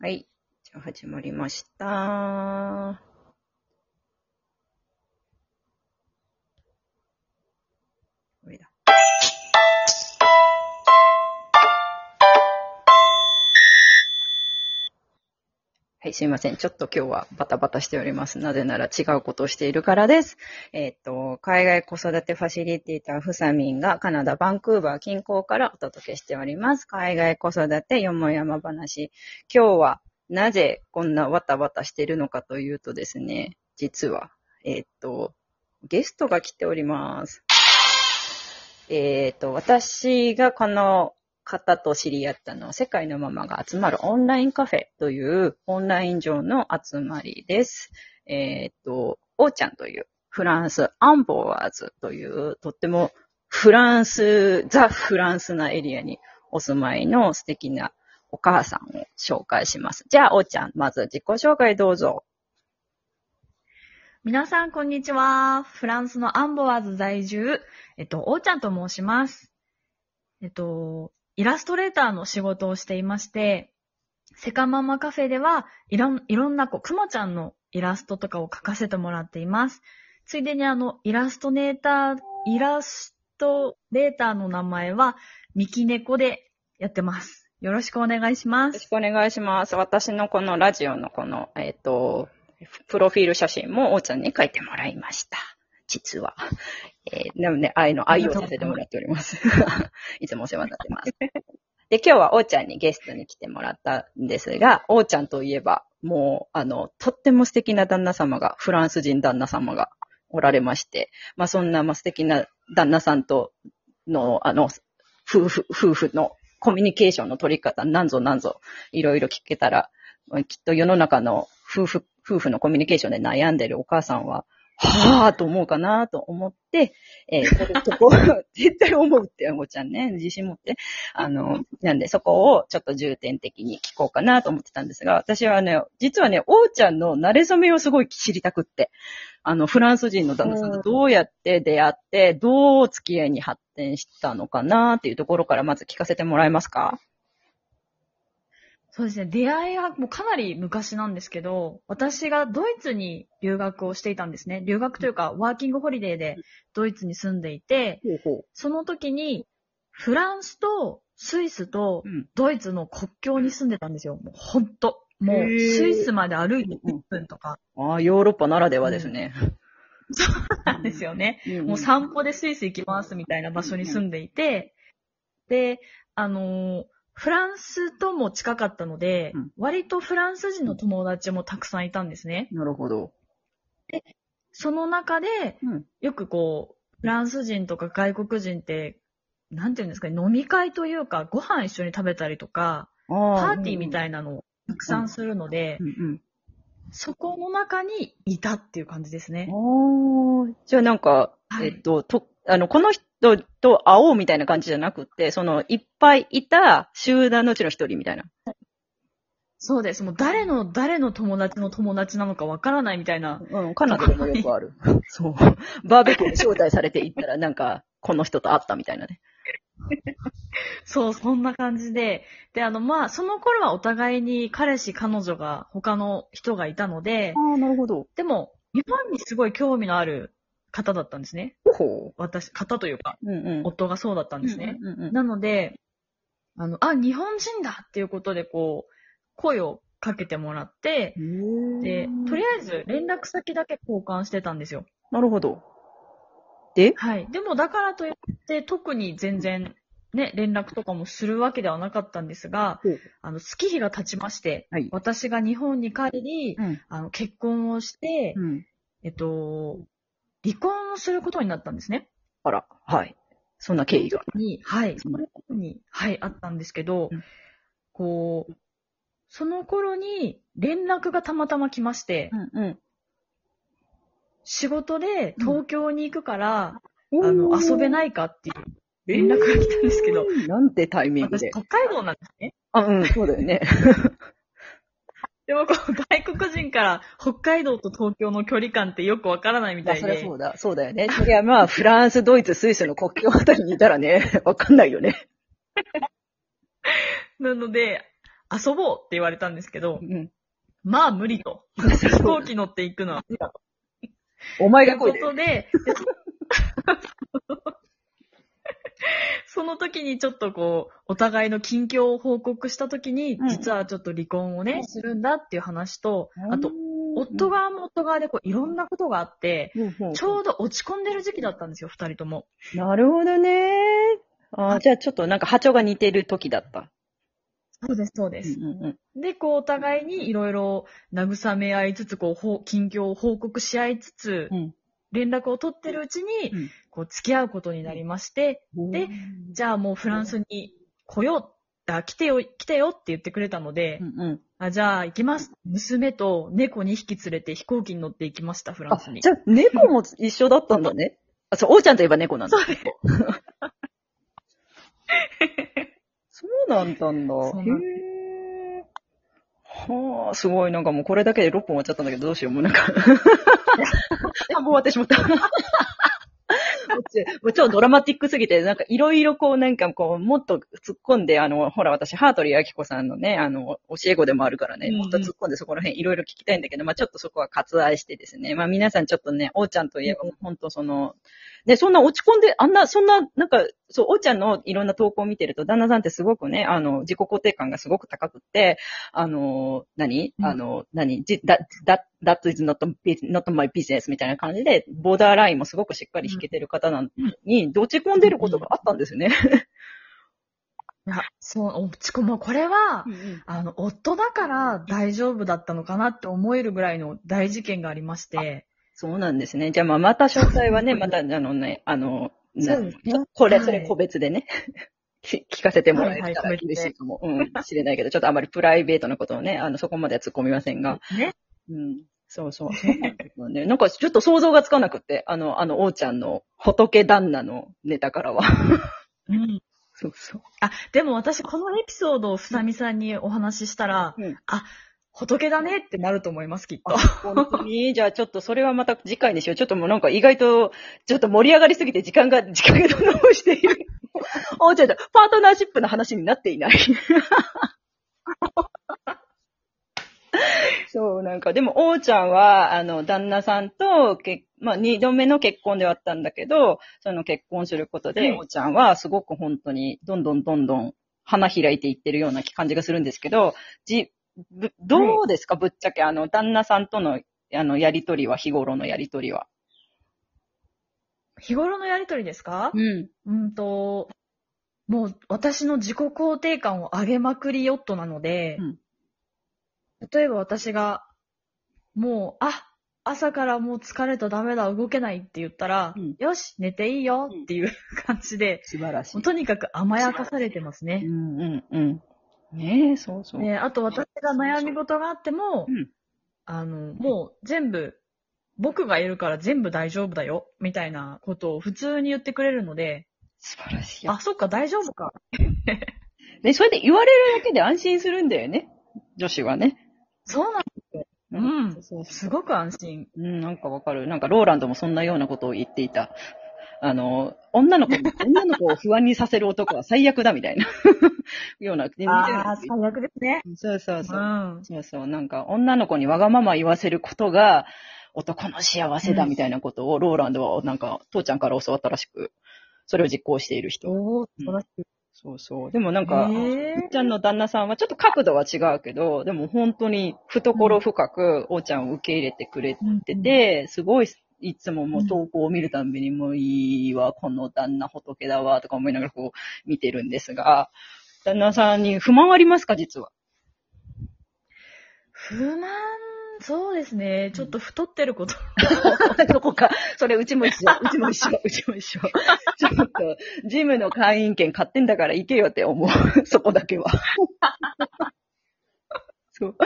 はい。じゃあ始まりました。はい、すいません。ちょっと今日はバタバタしております。なぜなら違うことをしているからです。えっ、と、海外子育てファシリテーターフサミンがカナダ・バンクーバー近郊からお届けしております。海外子育てよもやま話。今日はなぜこんなわたわたしてるのかというとですね、実は、えっ、と、ゲストが来ております。えっ、と、私がこの方と知り合ったのは、世界のママが集まるオンラインカフェというオンライン上の集まりです。えっ、と、おーちゃんというフランス、アンボワーズというとってもフランス、ザ・フランスなエリアにお住まいの素敵なお母さんを紹介します。じゃあ、おーちゃん、まず自己紹介どうぞ。皆さん、こんにちは。フランスのアンボワーズ在住、えっと、おーちゃんと申します。えっと、イラストレーターの仕事をしていまして、セカママカフェでは、いろん、いろんな、こう、くまちゃんのイラストとかを描かせてもらっています。ついでにあの、イラストネーター、イラストレーターの名前は、ミキネコでやってます。よろしくお願いしますよろし。くお願いします。私のこのラジオのこの、えっ、と、プロフィール写真もおーちゃんに書いてもらいました。実は。えー、でもね、愛の愛をさせてもらっております。いつもお世話になってます。で、今日はおーちゃんにゲストに来てもらったんですが、おーちゃんといえば、もう、あの、とっても素敵な旦那様が、フランス人旦那様がおられまして、まあそんな、まあ素敵な旦那さんとの、あの、夫婦、夫婦のコミュニケーションの取り方、なんぞなんぞ、いろいろ聞けたら、きっと世の中の夫婦、夫婦のコミュニケーションで悩んでるお母さんは、はぁと思うかなと思って、えーそこ、絶対思うって、おちゃんね、自信持って。あの、なんでそこをちょっと重点的に聞こうかなと思ってたんですが、私はね、実はね、おーちゃんの慣れ初めをすごい知りたくって、あの、フランス人の旦那さんとどうやって出会って、どう付き合いに発展したのかなっていうところからまず聞かせてもらえますか？そうですね。出会いはもうかなり昔なんですけど、私がドイツに留学をしていたんですね。留学というか、ワーキングホリデーでドイツに住んでいて。その時に、フランスとスイスとうん。ドイツの国境に住んでたんですよ。もうほんと。もう、スイスまで歩いて1分とかああ、ヨーロッパならではですね。なんですよね。うんもう散歩でスイス行きますみたいな場所に住んでいて、で、あのーフランスとも近かったので、うん割とフランス人の友達もたくさんいたんですね。なるほど。その中で、うん。よくこう、フランス人とか外国人って、なんていうんですかね、飲み会というか、ご飯一緒に食べたりとか、パパーティーみいたいなのをたくさんするので、うんうん。そこの中にいたっていう感じですね。おーじゃあなんか、はいえっと、と、あの、この人と会おうみたいな感じじゃなくて、その、いっぱいいた集団のうちの一人みたいな。そうです。もう誰の、誰の友達の友達なのかわからないみたいな。うん、カナダでもよくある。そう。バーベキューで招待されて行ったら、なんか、この人と会ったみたいなね。そう、そんな感じで。で、あの、まあ、その頃はお互いに彼氏、彼女が、他の人がいたので、ああ、なるほど。でも、日本にすごい興味のある方だったんですね。ほ私、方というか、う。うんうん。夫がそうだったんですね。うんうんうんなので、あの、あ、日本人だっていうことで、こう、声をかけてもらって、うん。で、とりあえず連絡先だけ交換してたんですよ。なるほど。ではい。でも、だからといって、特に全然、ね、連絡とかもするわけではなかったんですが、あの、月日が経ちまして、はい。私が日本に帰り、うん。あの、結婚をして、うん。えっと、離婚をすることになったんですね。あら、はい。そんな経緯が。に、はい。そんなに、はい、あったんですけど、うんこう、その頃に連絡がたまたま来まして、うんうん。仕事で東京に行くから、うんあの、遊べないかっていう連絡が来たんですけど、なんてタイミング私、で。北海道なんですね。あ、うん、そうだよね。でもこう、外国人から北海道と東京の距離感ってよくわからないみたあ、いでそりゃそ、うだ。そうだよね。そりゃまあ、フランス、ドイツ、スイスの国境あたりにいたらね、わかんないよね。なので、遊ぼうって言われたんですけどう、ん。まあ無理と。飛行機乗っていくのは無理だと。お前というこ。とで、その時にちょっとこう、お互いの近況を報告した時に、うん。実はちょっと離婚をね、するんだっていう話と、あと、夫が、側も夫側でこういろんなことがあって、うんちょうど落ち込んでる時期だったんですよ、二人とも。なるほどね。あーじゃあちょっとなんか波長が似てる時だった。そうです、そうでうんうんうん。で、こう、お互いにいろいろ慰め合いつつ、こう、ほう近況を報告し合いつつ、うん連絡を取ってるうちに、うんこう、付き合うことになりまして、で、じゃあもうフランスに来よう、あ、来てよ、来てよって言ってくれたので、うんうん。あ、じゃあ行きます。娘と猫2匹連れて飛行機に乗って行きました、フラあンスに。じゃあ猫も一緒だったんだね。あ、そう、おーちゃんといえば猫なんだ。そう。そうなんだんだ。そうなんはあ、すごい。なんかもうこれだけで6本終わっちゃったんだけど、どうしよう。もうなんか。あ、もう終わってしまった。もう超ドラマティックすぎて、なんかいろいろこうなんかこう、もっと突っ込んで、あの、ほら私、ハートリーアキコさんのね、あの、教え子でもあるからね、もっと突っ込んでそこら辺いろいろ聞きたいんだけど、まあちょっとそこは割愛してですね、まあ皆さんちょっとね、おーちゃんといえば、本当その、で、そんな落ち込んで、あんな、そんな、なんか、そう、おーちゃんのいろんな投稿を見てると、旦那さんってすごくね、あの、自己肯定感がすごく高くって、あの、何、うん。あの、何？じ that, that, that is not, not my business みたいな感じで、ボーダーラインもすごくしっかり引けてる方なのに、落ち込んでることがあったんですよね。いや、そう、落ち込む。これは、あの、夫だから大丈夫だったのかなって思えるぐらいの大事件がありまして、そうなんですね。じゃあ、まあ、また詳細はね、また、あのね、あの、なそうですねこれ、はいそれ個別でね、聞聞かせてもらえたらはいはい嬉しいかも。うん、知れないけど、ちょっとあまりプライベートなことをね、あの、そこまでは突っ込みませんが。ね。うん。そうそう。そうね。なんかちょっと想像がつかなくって、あの、あの、おーちゃんの仏旦那のネタからは。うん。そうそう。あ、でも私このエピソードをふさみさんにお話ししたら、うんあ、仏だねってなると思います、きっと。本当に？じゃあちょっとそれはまた次回にしよう。ちょっともうなんか意外と、ちょっと盛り上がりすぎて時間が、時間がどんどんしている。おーちゃんと、パートナーシップの話になっていない。そう、なんか、でも、おーちゃんは、あの、旦那さんと、けまあ、二度目の結婚ではあったんだけど、その結婚することで、はいおーちゃんはすごく本当に、どんどんどんどん花開いていってるような感じがするんですけど、じ、ぶどうですか、ぶっちゃけ、あの、旦那さんとの、あの、やりとりは、日頃のやりとりは。日頃のやりとりですか？うん。うんと、もう私の自己肯定感を上げまくりヨットなので、うん例えば私が、もう、あ、朝からもう疲れたダメだ、動けないって言ったら、うんよし、寝ていいよっていう感じで、素晴らしい。とにかく甘やかされてますうね。んうんうん。ねえ、そうそう。ね、あと私が悩み事があっても、うんあの、もう全部、僕がいるから全部大丈夫だよ、みたいなことを普通に言ってくれるので、素晴らしい。あ、そっか、大丈夫か。ね、それで言われるだけで安心するんだよね。女子はね。そうなんうんそうそうすごく安心。うん、なんかわかる。なんかローランドもそんなようなことを言っていた。あの、女の子、女の子を不安にさせる男は最悪だみたいな。ような、ああ、最悪ですね。そうそうそうう。ん。そうそう。なんか、女の子にわがまま言わせることが、男の幸せだみたいなことを、ローランドは、なんか、父ちゃんから教わったらしく、それを実行している人。おー、素晴らしい。そうそう。でもなんか、おっちゃんの旦那さんはちょっと角度は違うけど、でも本当に懐深く、おーちゃんを受け入れてくれてて、すごい、いつももう投稿を見るたんびにもういいわ、この旦那仏だわ、とか思いながらこう見てるんですが、旦那さんに不満はありますか、実は？不満、そうですね。ちょっと太ってること。そこか。それ、うちも一緒。うちも一緒。うちも一緒。ちょっと、ジムの会員権買ってんだから行けよって思う。そこだけは。そう。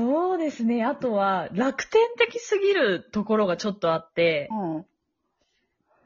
そうですね。あとは、楽天的すぎるところがちょっとあって、うん。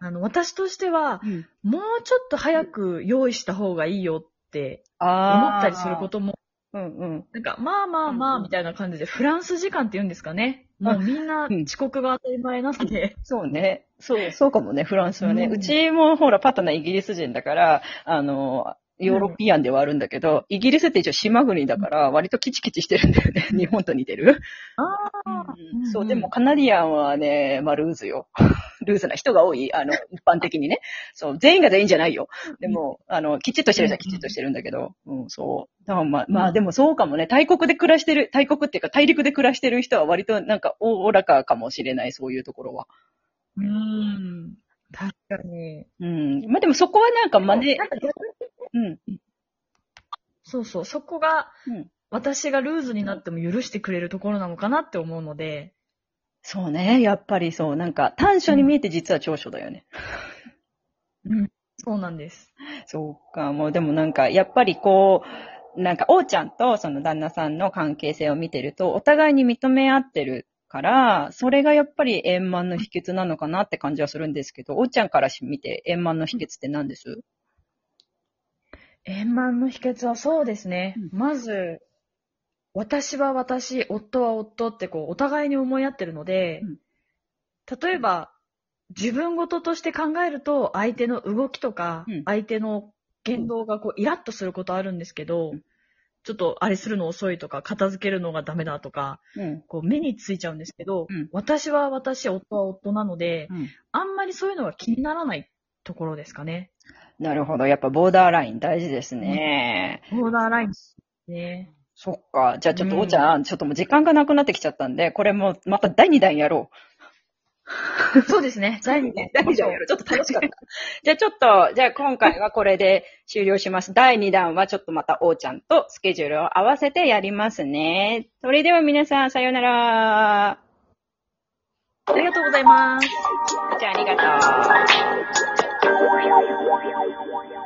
あの、私としては、うん。もうちょっと早く用意した方がいいよって思あったりすることも、うんうん。なんか、まあまあまあ、みたいな感じで、フランス時間って言うんですかね。もうみんなうん遅刻が当たり前なので、そうね。そう、そうかもね、フランスはね。うんうちもほら、パタナイギリス人だから、あの、ヨーロピアンではあるんだけど、イギリスって一応島国だから、割とキチキチしてるんだよね。日本と似てる。あうんそう、でもカナディアンはね、まあルーズよ。ルーズな人が多い、あの、一般的にね。そう、全員が全員じゃないよ。でも、あの、きちっとしてる人はきちっとしてるんだけど、うん、そう。だからまあ、まあでもそうかもね、大国で暮らしてる、大国っていうか大陸で暮らしてる人は割となんかおおらかかもしれない、そういうところは。うん。確かに。うん。まあでもそこはなんか真似な、んか逆にうん。そうそう、そこが、うん。私がルーズになっても許してくれるところなのかなって思うので、そうね、やっぱりそう、なんか短所に見えて実は長所だよね。うん、そうなんです。そうか、もうでもなんか、やっぱりこう、なんか、王ちゃんとその旦那さんの関係性を見てると、お互いに認め合ってるから、それがやっぱり円満の秘訣なのかなって感じはするんですけど、王ちゃんから見て円満の秘訣って何です？円満の秘訣はそうですね。うんまず、私は私、夫は夫ってこう、お互いに思い合ってるので、うん例えば、自分事として考えると、相手の動きとか、うん相手の言動がこう、イラッとすることあるんですけど、うんちょっとあれするの遅いとか、片付けるのがダメだとか、うん。こう目についちゃうんですけど、うん私は私、夫は夫なので、うん。あんまりそういうのが気にならないところですかね。なるほど。やっぱボーダーライン大事ですね。ボーダーラインですね。そっか。じゃあちょっと、うん王ちゃん、ちょっともう時間がなくなってきちゃったんで、これもまた第2弾やろう。そうですね。第2弾。第2弾やろう。ちょっと楽しかった。じゃあちょっと、じゃあ今回はこれで終了します。第2弾はちょっとまた王ちゃんとスケジュールを合わせてやりますね。それでは皆さん、さようなら。ありがとうございます。じゃあありがとう。